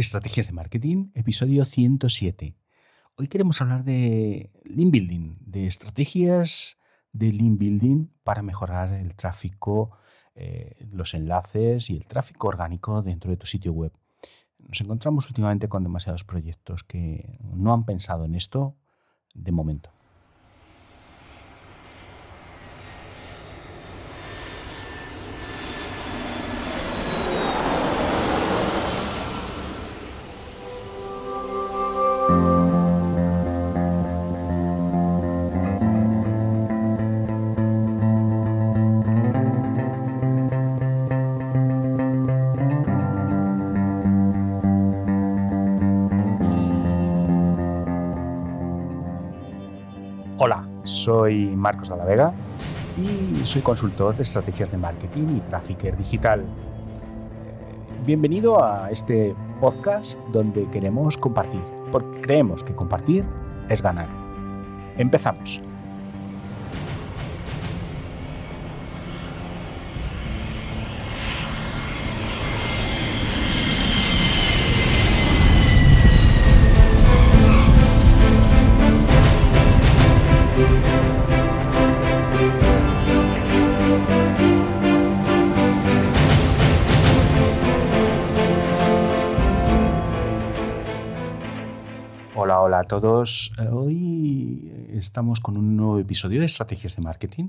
Estrategias de Marketing, episodio 107. Hoy queremos hablar de Lean Building, de estrategias de Lean Building para mejorar el tráfico, eh, los enlaces y el tráfico orgánico dentro de tu sitio web. Nos encontramos últimamente con demasiados proyectos que no han pensado en esto de momento. Hola, soy Marcos de la Vega y soy consultor de estrategias de marketing y trafficker digital. Eh, bienvenido a este podcast donde queremos compartir, porque creemos que compartir es ganar. Empezamos. Hola, hola a todos. Eh, Hoy estamos con un nuevo episodio de Estrategias de Marketing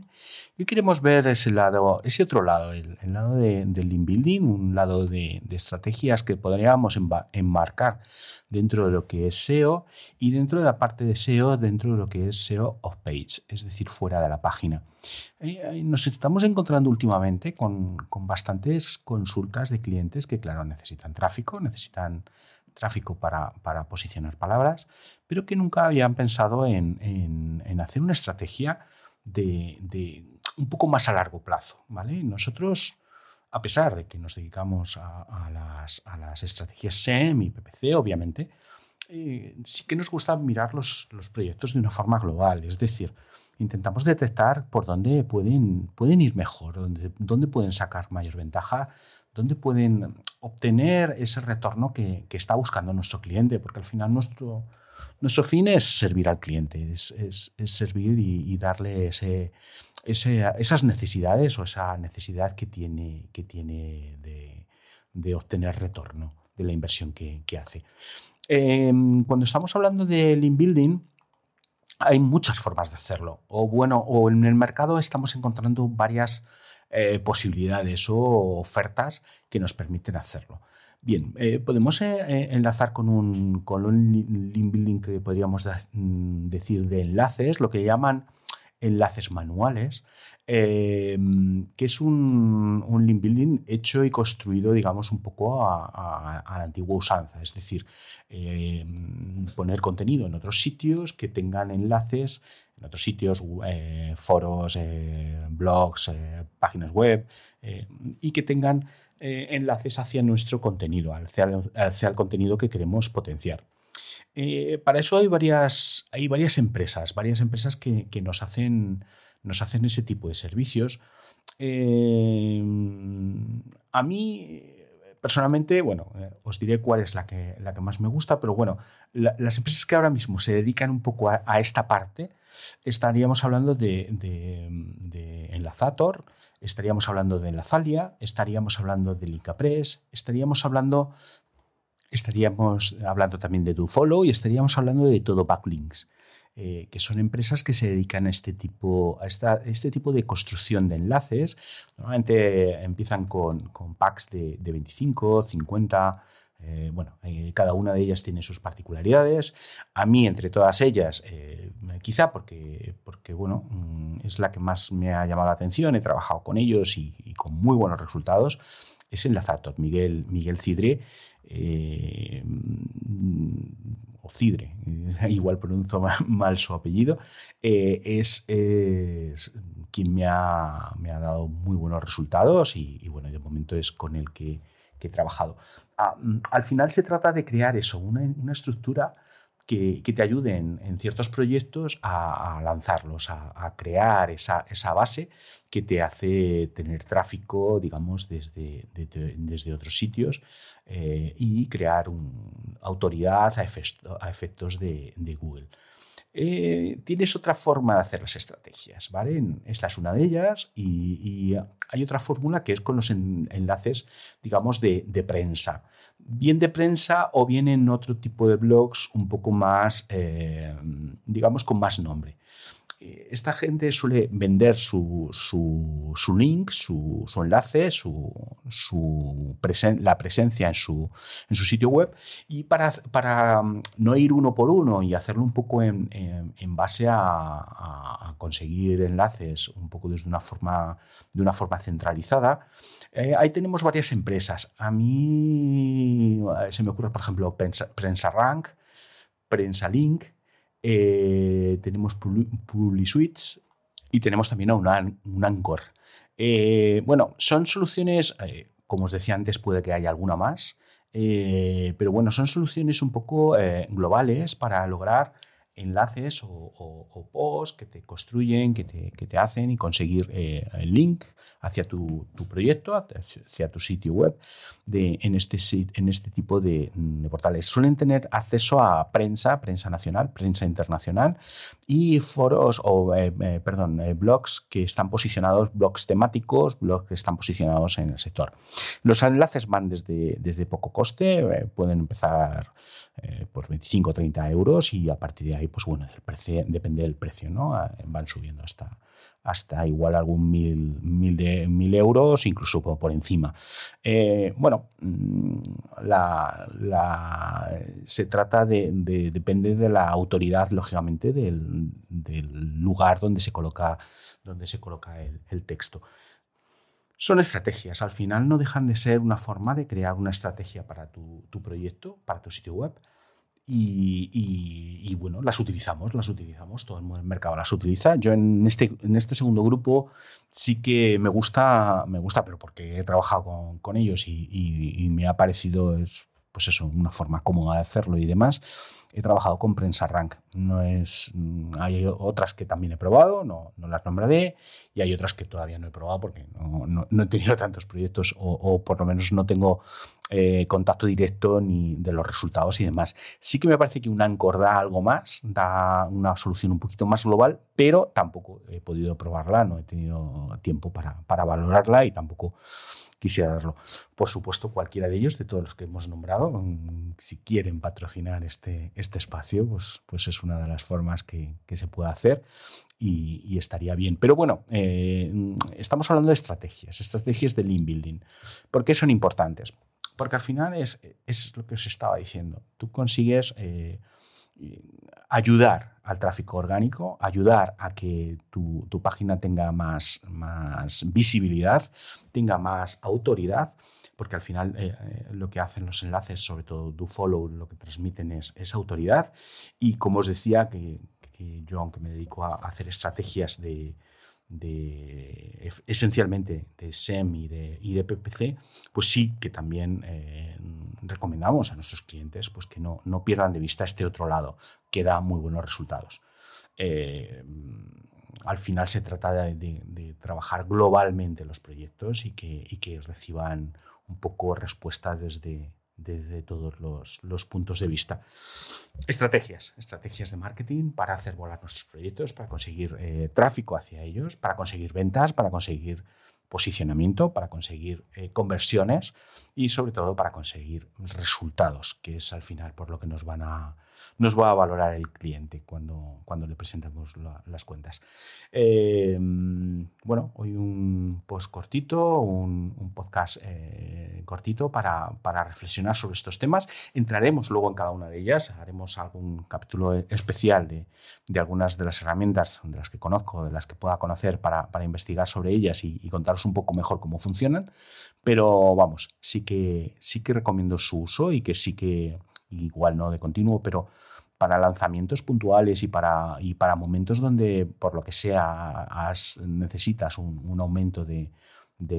y queremos ver ese lado, ese otro lado, el, lado de, del Lean Building, un lado de, de estrategias que podríamos enmarcar dentro de lo que es SEO y dentro de la parte de SEO, dentro de lo que es SEO off-page, es decir, fuera de la página. Eh, eh, Nos estamos encontrando últimamente con, con bastantes consultas de clientes que, claro, necesitan tráfico, necesitan tráfico para, para posicionar palabras, pero que nunca habían pensado en, en- en hacer una estrategia de, de un poco más a largo plazo. ¿vale? Nosotros, a pesar de que nos dedicamos a, a las, a las estrategias SEM y PPC, obviamente, eh, sí que nos gusta mirar los, los proyectos de una forma global, es decir, intentamos detectar por dónde pueden, pueden ir mejor, dónde, dónde pueden sacar mayor ventaja, dónde pueden obtener ese retorno que, está buscando nuestro cliente, porque al final nuestro, nuestro fin es servir al cliente, es, es- servir y, darle ese, ese- esas necesidades o esa necesidad que tiene, que tiene de, de obtener retorno de la inversión que, hace. Eh, cuando estamos hablando de Lean Building, hay muchas formas de hacerlo. O bueno, o en el mercado estamos encontrando varias eh, posibilidades o ofertas que nos permiten hacerlo. Bien, eh, podemos eh, enlazar con un, con un li- link building que podríamos mm, decir de enlaces, lo que llaman enlaces manuales, eh, que es un, un link building hecho y construido, digamos, un poco a, la antigua usanza, es decir, eh, poner contenido en otros sitios que tengan enlaces en otros sitios, eh, foros, eh, blogs, eh, páginas web, y que tengan enlaces hacia nuestro contenido, hacia, hacia el contenido que queremos potenciar. Eh, para eso hay varias, hay varias empresas, varias empresas que, que nos, hacen, nos hacen ese tipo de servicios. Eh, a mí, personalmente, bueno, eh, os diré cuál es la que, la que más me gusta, pero bueno, la- las empresas que ahora mismo se dedican un poco a, esta parte, estaríamos hablando de, de, Enlazator, estaríamos hablando de Enlazalia, estaríamos hablando de Licapress, estaríamos hablando estaríamos hablando también de DoFollow y estaríamos hablando de todo Backlinks, eh, que son empresas que se dedican a este tipo, a esta- este tipo de construcción de enlaces. Normalmente empiezan con, con packs de, de 25, 50. eh, bueno, eh, cada una de ellas tiene sus particularidades. A mí, entre todas ellas, eh, quizá porque, porque bueno, mm, es la que más me ha llamado la atención, he trabajado con ellos y, con muy buenos resultados, es Enlazator, Miguel, Miguel Cidre, eh, o Cidre, igual pronuncio ma- mal su apellido, eh, es, quien me ha, me ha dado muy buenos resultados y, bueno, de momento es con el que, he trabajado. Ah, mm, al final se trata de crear eso, una estructura que, te ayuden en ciertos proyectos a, lanzarlos, a, crear esa, base que te hace tener tráfico, digamos, desde, desde otros sitios eh, y crear autoridad a, efectos de, Google. Eh, tienes otra forma de hacer las estrategias, ¿vale? Esta es una de ellas y, hay otra fórmula que es con los enlaces, digamos, de prensa bien de prensa o bien en otro tipo de blogs un poco más, eh, digamos, con más nombre. Eh, esta gente suele vender su, su, link, su, enlace, su, la presencia en su, en su sitio web y para, para, mm, no ir uno por uno y hacerlo un poco en, base a, conseguir enlaces un poco desde una forma, de una forma centralizada, eh, ahí tenemos varias empresas. A mí eh, se me ocurre, por ejemplo, Prensa, Rank, Prensa Link, eh, tenemos PubliSuites y tenemos también un, un Anchor. bueno, son soluciones, como os decía antes, puede que haya alguna más, pero bueno, son soluciones un poco globales para lograr enlaces o, posts que te construyen, que te, que te hacen y conseguir el link hacia tu, proyecto, hacia tu sitio web de, en, este, en este tipo de, portales. Suelen tener acceso a prensa, prensa nacional, prensa internacional y foros o, eh, eh, perdón, eh, blogs que están posicionados, blogs temáticos, blogs que están posicionados en el sector. Los enlaces van desde, desde poco coste, pueden empezar por 25 o 30 euros y a partir de ahí, pues bueno, el depende del precio, ¿no? Van subiendo hasta hasta igual algún mil, mil, de, mil euros, incluso por, encima. Eh, bueno, mm, la, se trata de, depende de la autoridad, lógicamente, del, lugar donde se coloca, donde se coloca el, texto. Son estrategias, al final no dejan de ser una forma de crear una estrategia para tu, tu proyecto, para tu sitio web. Y, bueno, las utilizamos, las utilizamos, todo el mercado las utiliza. Yo en este, en este segundo grupo sí que me gusta, me gusta, pero porque he trabajado con, ellos y, me ha parecido, es, pues eso, una forma cómoda de hacerlo y demás he trabajado con Prensa Rank. No es, mm, hay otras que también he probado, no, no las nombraré, y hay otras que todavía no he probado porque no, no, he tenido tantos proyectos o, por lo menos no tengo eh, contacto directo ni de los resultados y demás. Sí que me parece que un Anchor da algo más, da una solución un poquito más global, pero tampoco he podido probarla, no he tenido tiempo para, para valorarla y tampoco quisiera darlo. Por supuesto, cualquiera de ellos, de todos los que hemos nombrado, mm, si quieren patrocinar este, este espacio, pues, pues es una de las formas que, se puede hacer y, estaría bien. Pero bueno, eh, estamos hablando de estrategias, estrategias de link building. ¿Por qué son importantes? Porque al final es, es lo que os estaba diciendo. Tú consigues eh, ayudar al tráfico orgánico, ayudar a que tu, página tenga más, más, visibilidad, tenga más autoridad, porque al final eh, eh, lo que hacen los enlaces, sobre todo do follow, lo que transmiten es, esa autoridad. Y como os decía, que, yo, aunque me dedico a hacer estrategias de, de esencialmente de SEM y de, de PPC, pues sí que también eh, recomendamos a nuestros clientes pues que no, no pierdan de vista este otro lado, que da muy buenos resultados. Eh, al final se trata de, trabajar globalmente los proyectos y que, y que reciban un poco respuesta desde, desde todos los, puntos de vista. Estrategias, estrategias de marketing para hacer volar nuestros proyectos, para conseguir eh, tráfico hacia ellos, para conseguir ventas, para conseguir posicionamiento, para conseguir eh, conversiones y sobre todo para conseguir resultados, que es al final por lo que nos van a, nos va a valorar el cliente cuando, cuando le presentamos las cuentas. Em, bueno, hoy un post cortito, un, podcast eh, cortito para, para, reflexionar sobre estos temas. Entraremos luego en cada una de ellas, haremos algún capítulo especial de, de algunas de las herramientas de las que conozco, de las que pueda conocer para, para investigar sobre ellas y, y contaros un poco mejor cómo funcionan. Pero vamos, sí que, sí que recomiendo su uso y que sí que igual no de continuo, pero para lanzamientos puntuales y para, y para momentos donde, por lo que sea, necesitas un, aumento de,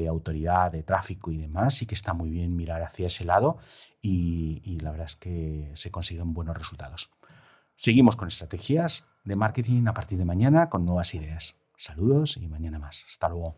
autoridad, de tráfico y demás, sí que está muy bien mirar hacia ese lado y, la verdad es que se consiguen buenos resultados. Seguimos con estrategias de marketing a partir de mañana con nuevas ideas. Saludos y mañana más. Hasta luego.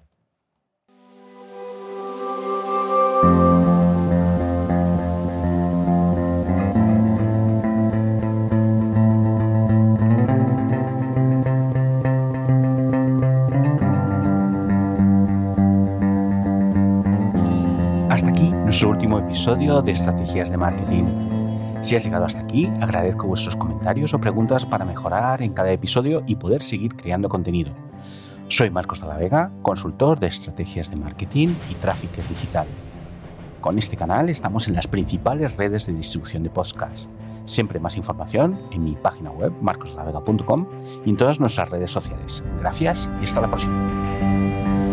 Nuestro último episodio de Estrategias de Marketing. Si has llegado hasta aquí, agradezco vuestros comentarios o preguntas para mejorar en cada episodio y poder seguir creando contenido. Soy Marcos de la Vega, consultor de estrategias de marketing y tráfico digital. Con este canal estamos en las principales redes de distribución de podcasts. Siempre más información en mi página web marcoslavega.com y en todas nuestras redes sociales. Gracias y hasta la próxima.